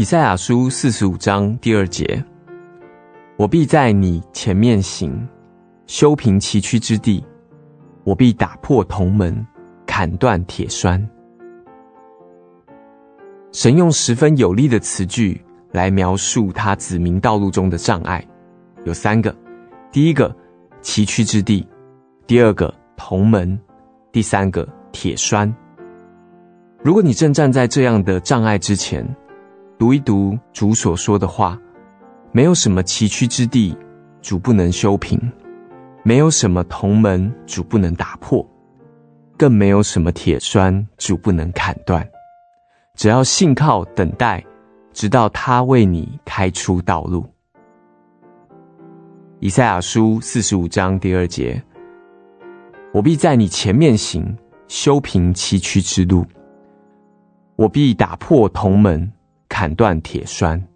以赛亚书四十五章第二节：我必在你前面行，修平崎岖之地；我必打破铜门，砍断铁栓。神用十分有力的词句来描述他子民道路中的障碍，有三个：第一个，崎岖之地；第二个，铜门；第三个，铁栓。如果你正站在这样的障碍之前，读一读主所说的话，没有什么崎岖之地，主不能修平；没有什么铜门，主不能打破；更没有什么铁栓，主不能砍断。只要信靠等待，直到他为你开出道路。以赛亚书四十五章第二节：我必在你前面行，修平崎岖之路；我必打破铜门，砍断铁栓。